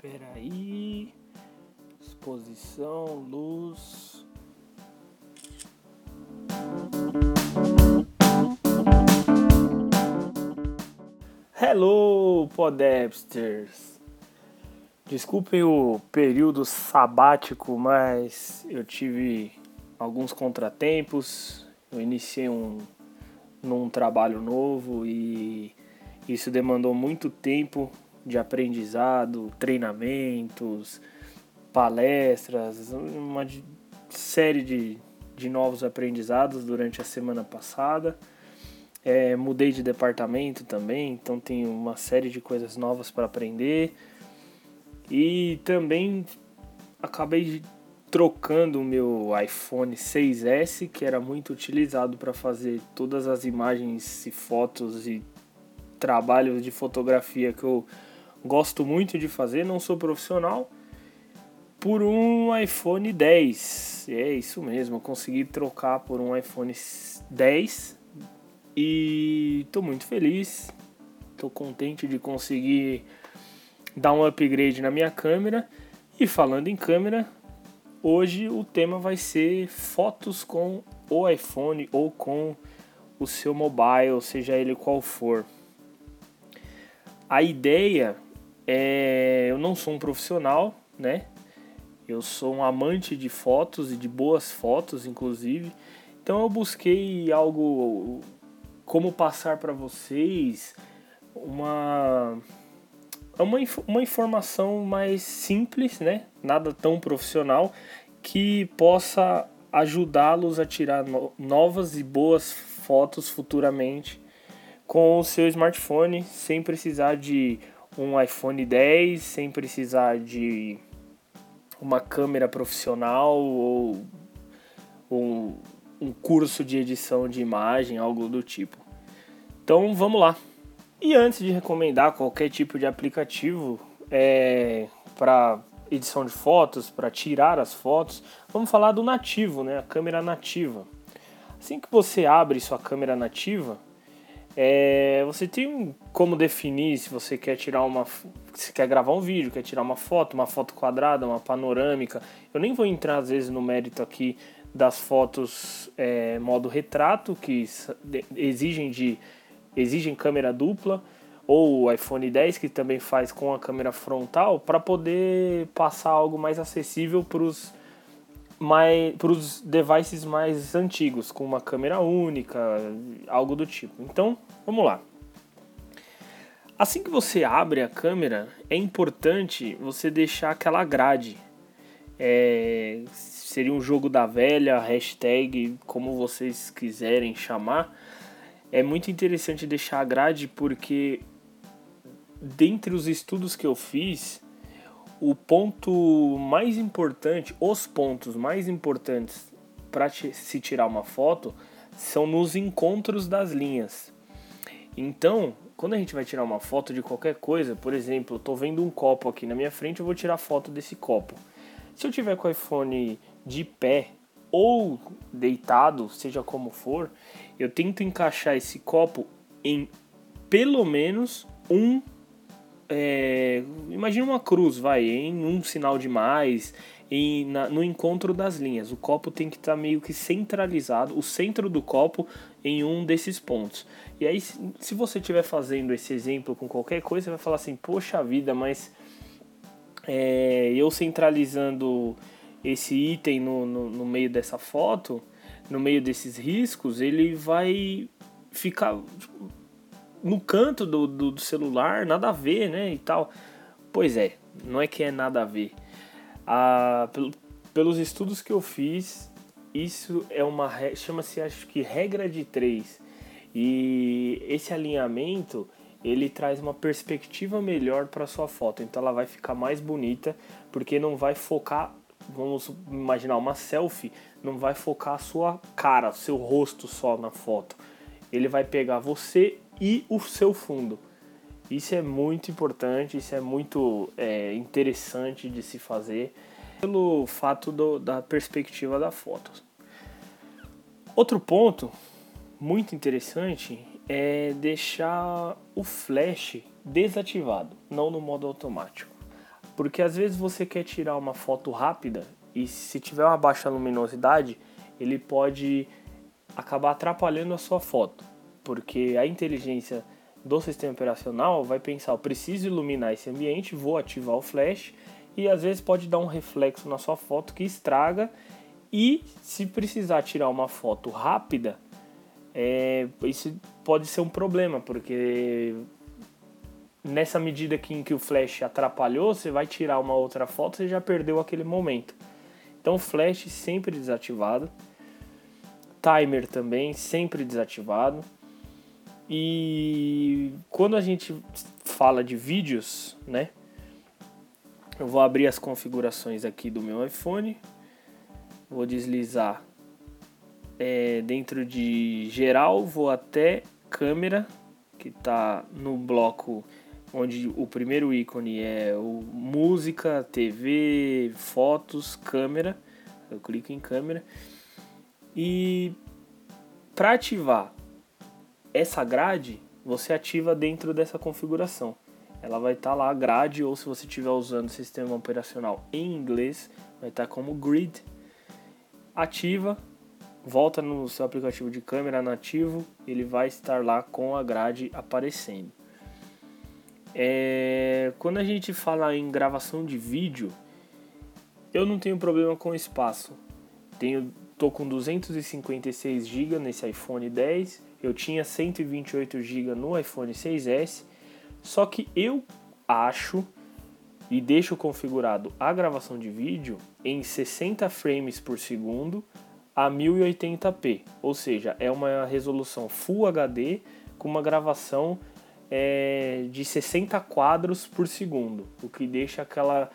Peraí. Exposição, luz. Hello, Podapsters! Desculpem o período sabático, mas eu tive alguns contratempos. Eu iniciei um num trabalho novo e isso demandou muito tempo de aprendizado, treinamentos, palestras, uma série de, de novos aprendizados durante a semana passada. É, mudei de departamento também, então tenho uma série de coisas novas para aprender. E também acabei trocando o meu iPhone 6S, que era muito utilizado para fazer todas as imagens e fotos e trabalhos de fotografia que eu gosto muito de fazer, não sou profissional, por um iPhone 10. É isso mesmo, consegui trocar por um iPhone 10 e estou muito feliz, estou contente de conseguir dar um upgrade na minha câmera. E falando em câmera, hoje o tema vai ser fotos com o iPhone ou com o seu mobile, seja ele qual for. A ideia é, eu não sou um profissional, né? Eu sou um amante de fotos e de boas fotos, inclusive. Então eu busquei algo como passar para vocês uma uma, uma informação mais simples, né? Nada tão profissional que possa ajudá-los a tirar no, novas e boas fotos futuramente com o seu smartphone sem precisar de um iPhone 10 sem precisar de uma câmera profissional ou um, um curso de edição de imagem, algo do tipo. Então vamos lá. E antes de recomendar qualquer tipo de aplicativo é, para edição de fotos, para tirar as fotos, vamos falar do nativo, né? a câmera nativa. Assim que você abre sua câmera nativa, é, você tem como definir se você quer tirar uma. Se quer gravar um vídeo, quer tirar uma foto, uma foto quadrada, uma panorâmica. Eu nem vou entrar às vezes no mérito aqui das fotos é, modo retrato, que exigem de exigem câmera dupla, ou o iPhone 10 que também faz com a câmera frontal, para poder passar algo mais acessível para os mais para os devices mais antigos, com uma câmera única, algo do tipo. Então, vamos lá. Assim que você abre a câmera, é importante você deixar aquela grade. É, seria um jogo da velha, hashtag, como vocês quiserem chamar. É muito interessante deixar a grade porque, dentre os estudos que eu fiz, o ponto mais importante, os pontos mais importantes para se tirar uma foto são nos encontros das linhas. Então, quando a gente vai tirar uma foto de qualquer coisa, por exemplo, eu estou vendo um copo aqui na minha frente, eu vou tirar foto desse copo. Se eu tiver com o iPhone de pé ou deitado, seja como for, eu tento encaixar esse copo em pelo menos um é, imagina uma cruz, vai, em um sinal de mais, em, na, no encontro das linhas. O copo tem que estar tá meio que centralizado, o centro do copo em um desses pontos. E aí, se você estiver fazendo esse exemplo com qualquer coisa, você vai falar assim: Poxa vida, mas é, eu centralizando esse item no, no, no meio dessa foto, no meio desses riscos, ele vai ficar no canto do, do, do, celular, nada a ver, né? E tal. Pois é, não é que é nada a ver. Ah, pelo, pelos estudos que eu fiz, isso é uma. chama-se, acho que, regra de três. E esse alinhamento ele traz uma perspectiva melhor para sua foto. Então ela vai ficar mais bonita, porque não vai focar, vamos imaginar uma selfie, não vai focar a sua cara, seu rosto só na foto. Ele vai pegar você e o seu fundo. Isso é muito importante, isso é muito é, interessante de se fazer pelo fato do, da perspectiva da foto. Outro ponto muito interessante é deixar o flash desativado, não no modo automático. Porque às vezes você quer tirar uma foto rápida e se tiver uma baixa luminosidade, ele pode acabar atrapalhando a sua foto, porque a inteligência do sistema operacional vai pensar, eu preciso iluminar esse ambiente, vou ativar o flash e às vezes pode dar um reflexo na sua foto que estraga e se precisar tirar uma foto rápida, é, isso pode ser um problema, porque nessa medida que, em que o flash atrapalhou, você vai tirar uma outra foto, você já perdeu aquele momento. Então flash sempre desativado, timer também sempre desativado. E quando a gente fala de vídeos, né? Eu vou abrir as configurações aqui do meu iPhone. Vou deslizar é, dentro de geral, vou até câmera, que está no bloco onde o primeiro ícone é o música, TV, fotos, câmera. Eu clico em câmera. E para ativar essa grade, você ativa dentro dessa configuração. Ela vai estar tá lá grade ou se você estiver usando o sistema operacional em inglês, vai estar tá como grid. Ativa, volta no seu aplicativo de câmera nativo, ele vai estar lá com a grade aparecendo. É, quando a gente fala em gravação de vídeo, eu não tenho problema com espaço. Tenho, tô com 256 GB nesse iPhone 10 eu tinha 128 GB no iPhone 6S, só que eu acho e deixo configurado a gravação de vídeo em 60 frames por segundo a 1080p, ou seja, é uma resolução Full HD com uma gravação é, de 60 quadros por segundo, o que deixa aquela,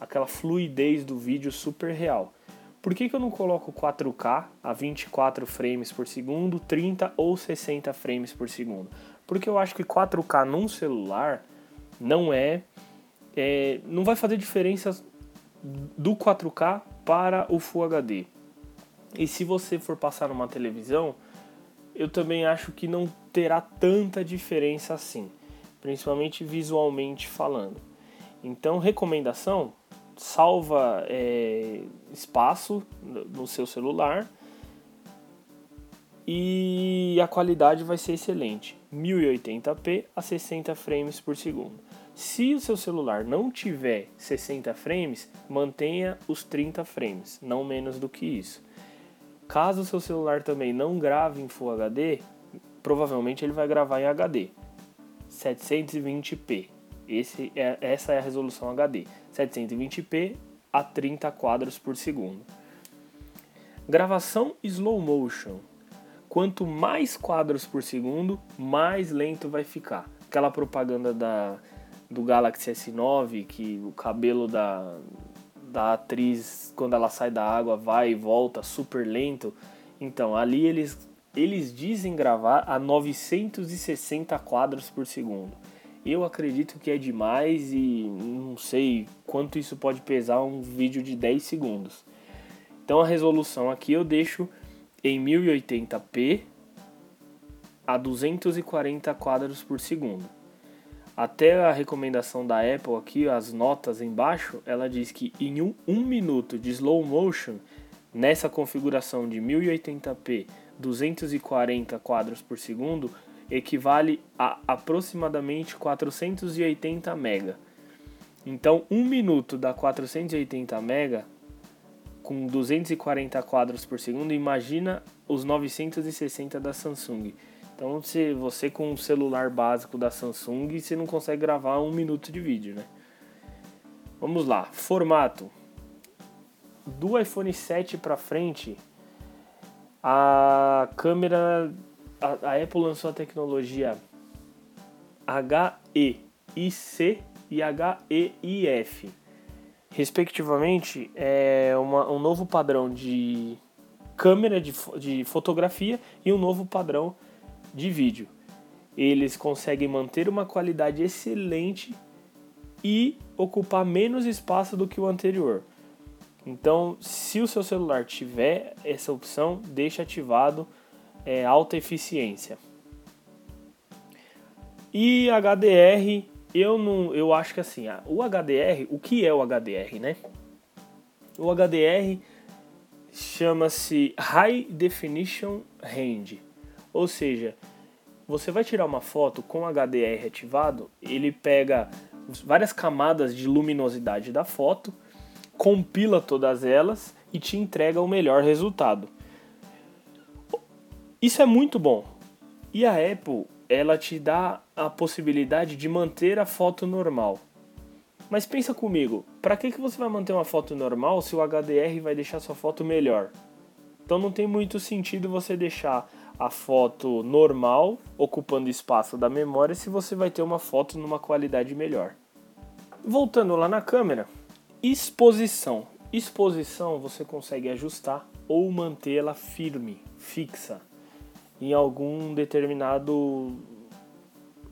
aquela fluidez do vídeo super real. Por que, que eu não coloco 4K a 24 frames por segundo, 30 ou 60 frames por segundo? Porque eu acho que 4K num celular não é, é não vai fazer diferença do 4K para o Full HD. E se você for passar numa televisão, eu também acho que não terá tanta diferença assim, principalmente visualmente falando. Então, recomendação: salva é, espaço no seu celular e a qualidade vai ser excelente, 1080p a 60 frames por segundo. Se o seu celular não tiver 60 frames, mantenha os 30 frames, não menos do que isso. Caso o seu celular também não grave em Full HD, provavelmente ele vai gravar em HD, 720p. Esse é, essa é a resolução HD, 720p a 30 quadros por segundo. Gravação slow motion. Quanto mais quadros por segundo, mais lento vai ficar. Aquela propaganda da, do Galaxy S9 que o cabelo da, da atriz, quando ela sai da água, vai e volta super lento. Então, ali eles, eles dizem gravar a 960 quadros por segundo. Eu acredito que é demais e não sei quanto isso pode pesar um vídeo de 10 segundos. Então a resolução aqui eu deixo em 1080p a 240 quadros por segundo. Até a recomendação da Apple aqui, as notas embaixo, ela diz que em um, um minuto de slow motion, nessa configuração de 1080p 240 quadros por segundo, equivale a aproximadamente 480 mega. Então, um minuto dá 480 mega com 240 quadros por segundo. Imagina os 960 da Samsung. Então, se você com um celular básico da Samsung, você não consegue gravar um minuto de vídeo, né? Vamos lá, formato. Do iPhone 7 para frente, a câmera a, a Apple lançou a tecnologia HEIC e HEIF. Respectivamente, é uma, um novo padrão de câmera de, de fotografia e um novo padrão de vídeo. Eles conseguem manter uma qualidade excelente e ocupar menos espaço do que o anterior. Então, se o seu celular tiver essa opção, deixe ativado é, alta eficiência. E HDR eu não, eu acho que assim, o HDR, o que é o HDR, né? O HDR chama-se High Definition Range, ou seja, você vai tirar uma foto com HDR ativado, ele pega várias camadas de luminosidade da foto, compila todas elas e te entrega o melhor resultado. Isso é muito bom. E a Apple, ela te dá a possibilidade de manter a foto normal. Mas pensa comigo, para que, que você vai manter uma foto normal se o HDR vai deixar sua foto melhor? Então não tem muito sentido você deixar a foto normal ocupando espaço da memória se você vai ter uma foto numa qualidade melhor. Voltando lá na câmera, exposição. Exposição você consegue ajustar ou mantê-la firme, fixa, em algum determinado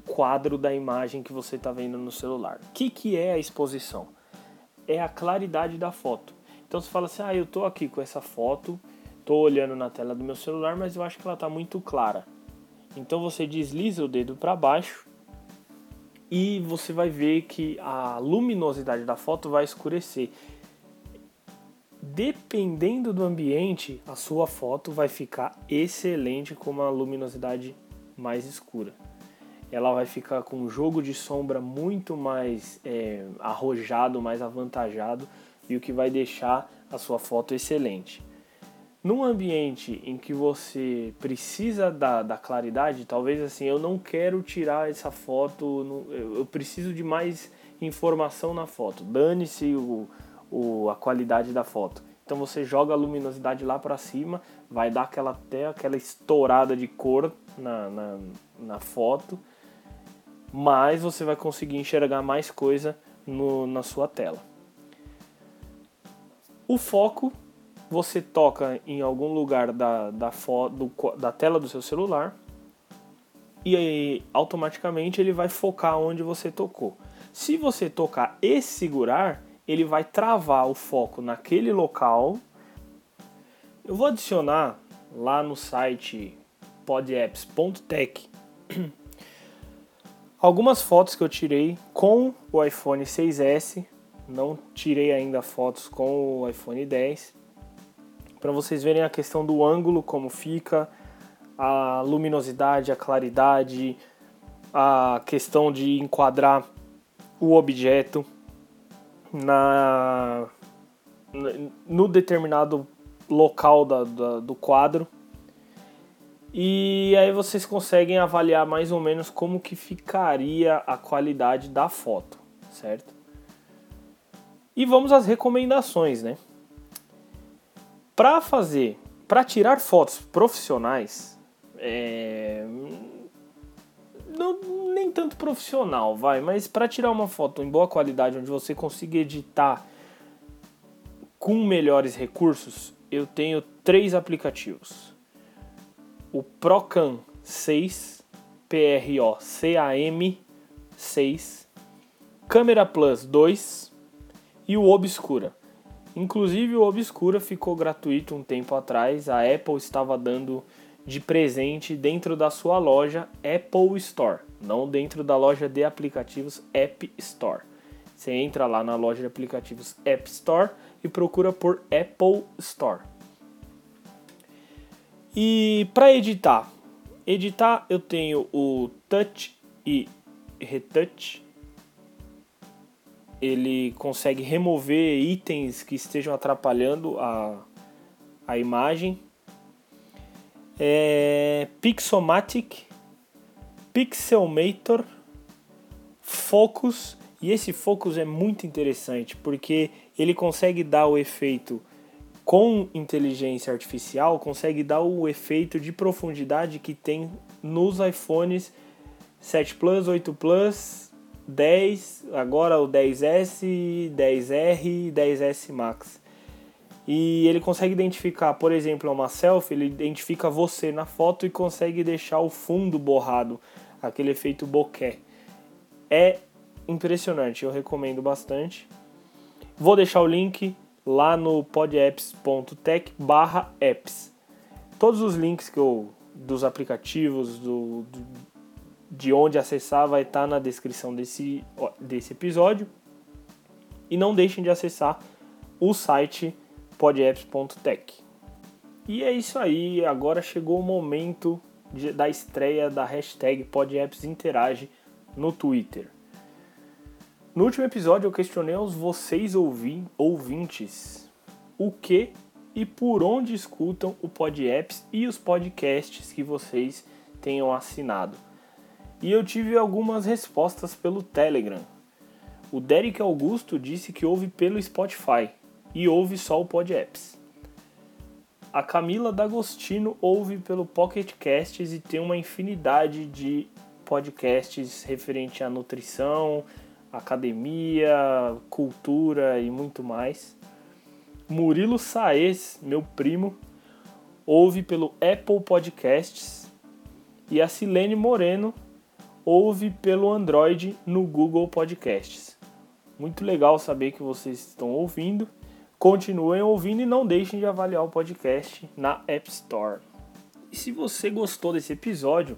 quadro da imagem que você está vendo no celular. O que, que é a exposição? É a claridade da foto. Então você fala assim: ah, eu estou aqui com essa foto, estou olhando na tela do meu celular, mas eu acho que ela está muito clara. Então você desliza o dedo para baixo e você vai ver que a luminosidade da foto vai escurecer. Dependendo do ambiente, a sua foto vai ficar excelente com uma luminosidade mais escura ela vai ficar com um jogo de sombra muito mais é, arrojado, mais avantajado e o que vai deixar a sua foto excelente. Num ambiente em que você precisa da, da claridade, talvez assim, eu não quero tirar essa foto, eu preciso de mais informação na foto. Dane-se o, o, a qualidade da foto. Então você joga a luminosidade lá para cima, vai dar aquela até aquela estourada de cor na, na, na foto mas você vai conseguir enxergar mais coisa no, na sua tela. O foco você toca em algum lugar da, da, do, da tela do seu celular e aí automaticamente ele vai focar onde você tocou. Se você tocar e segurar, ele vai travar o foco naquele local. Eu vou adicionar lá no site podapps.tech Algumas fotos que eu tirei com o iPhone 6S, não tirei ainda fotos com o iPhone 10, para vocês verem a questão do ângulo, como fica, a luminosidade, a claridade, a questão de enquadrar o objeto na no determinado local da, da, do quadro e aí vocês conseguem avaliar mais ou menos como que ficaria a qualidade da foto, certo? E vamos às recomendações, né? Para fazer, para tirar fotos profissionais, é... não, nem tanto profissional, vai, mas para tirar uma foto em boa qualidade, onde você consiga editar com melhores recursos, eu tenho três aplicativos o Procam 6, P-R-O-C-A-M 6, Câmera Plus 2 e o Obscura. Inclusive o Obscura ficou gratuito um tempo atrás, a Apple estava dando de presente dentro da sua loja Apple Store, não dentro da loja de aplicativos App Store. Você entra lá na loja de aplicativos App Store e procura por Apple Store. E para editar, editar eu tenho o Touch e Retouch. Ele consegue remover itens que estejam atrapalhando a, a imagem. É, Pixomatic, Pixelmator, Focus. E esse Focus é muito interessante porque ele consegue dar o efeito com inteligência artificial consegue dar o efeito de profundidade que tem nos iPhones 7 Plus, 8 Plus, 10, agora o 10S, 10R e 10S Max. E ele consegue identificar, por exemplo, uma selfie, ele identifica você na foto e consegue deixar o fundo borrado, aquele efeito bokeh. É impressionante, eu recomendo bastante. Vou deixar o link lá no podapps.tech barra apps. Todos os links que eu, dos aplicativos, do, do, de onde acessar vai estar na descrição desse, desse episódio. E não deixem de acessar o site podapps.tech. E é isso aí, agora chegou o momento de, da estreia da hashtag PodAppsInterage no Twitter. No último episódio eu questionei aos vocês ouvi, ouvintes o que e por onde escutam o PodApps e os podcasts que vocês tenham assinado. E eu tive algumas respostas pelo Telegram. O Derek Augusto disse que ouve pelo Spotify e ouve só o PodApps. A Camila D'Agostino ouve pelo Pocket Casts e tem uma infinidade de podcasts referente à nutrição, academia, cultura e muito mais. Murilo Saez, meu primo, ouve pelo Apple Podcasts e a Silene Moreno ouve pelo Android no Google Podcasts. Muito legal saber que vocês estão ouvindo Continuem ouvindo e não deixem de avaliar o podcast na App Store. E se você gostou desse episódio,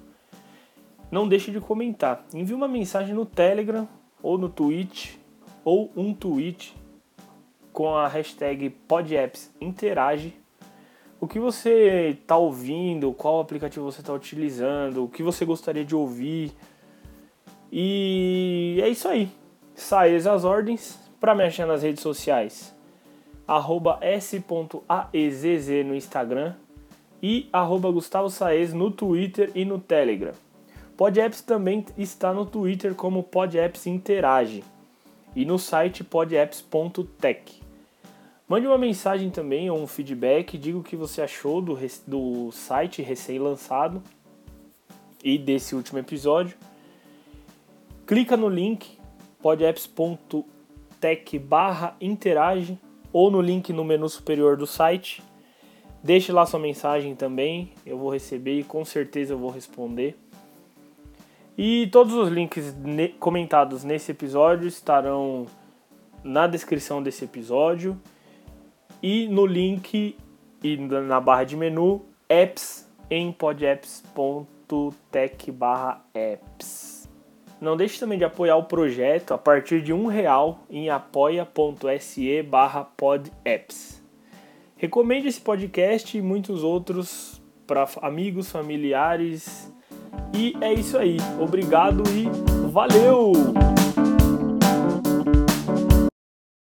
não deixe de comentar. Envie uma mensagem no Telegram ou no Twitch ou um tweet com a hashtag PodAppsInterage. O que você está ouvindo, qual aplicativo você está utilizando, o que você gostaria de ouvir. E é isso aí. Saia as ordens para me achar nas redes sociais arroba s.aezz no Instagram e arroba Gustavo Saez no Twitter e no Telegram. PodApps também está no Twitter como PodApps Interage e no site podapps.tech. Mande uma mensagem também ou um feedback, diga o que você achou do, do site recém-lançado e desse último episódio. Clica no link podapps.tech barra interage ou no link no menu superior do site. Deixe lá sua mensagem também, eu vou receber e com certeza eu vou responder. E todos os links ne comentados nesse episódio estarão na descrição desse episódio e no link e na barra de menu apps em podapps.tech/apps. Não deixe também de apoiar o projeto a partir de um real em apoia.se barra podapps. Recomende esse podcast e muitos outros para amigos, familiares. E é isso aí. Obrigado e valeu!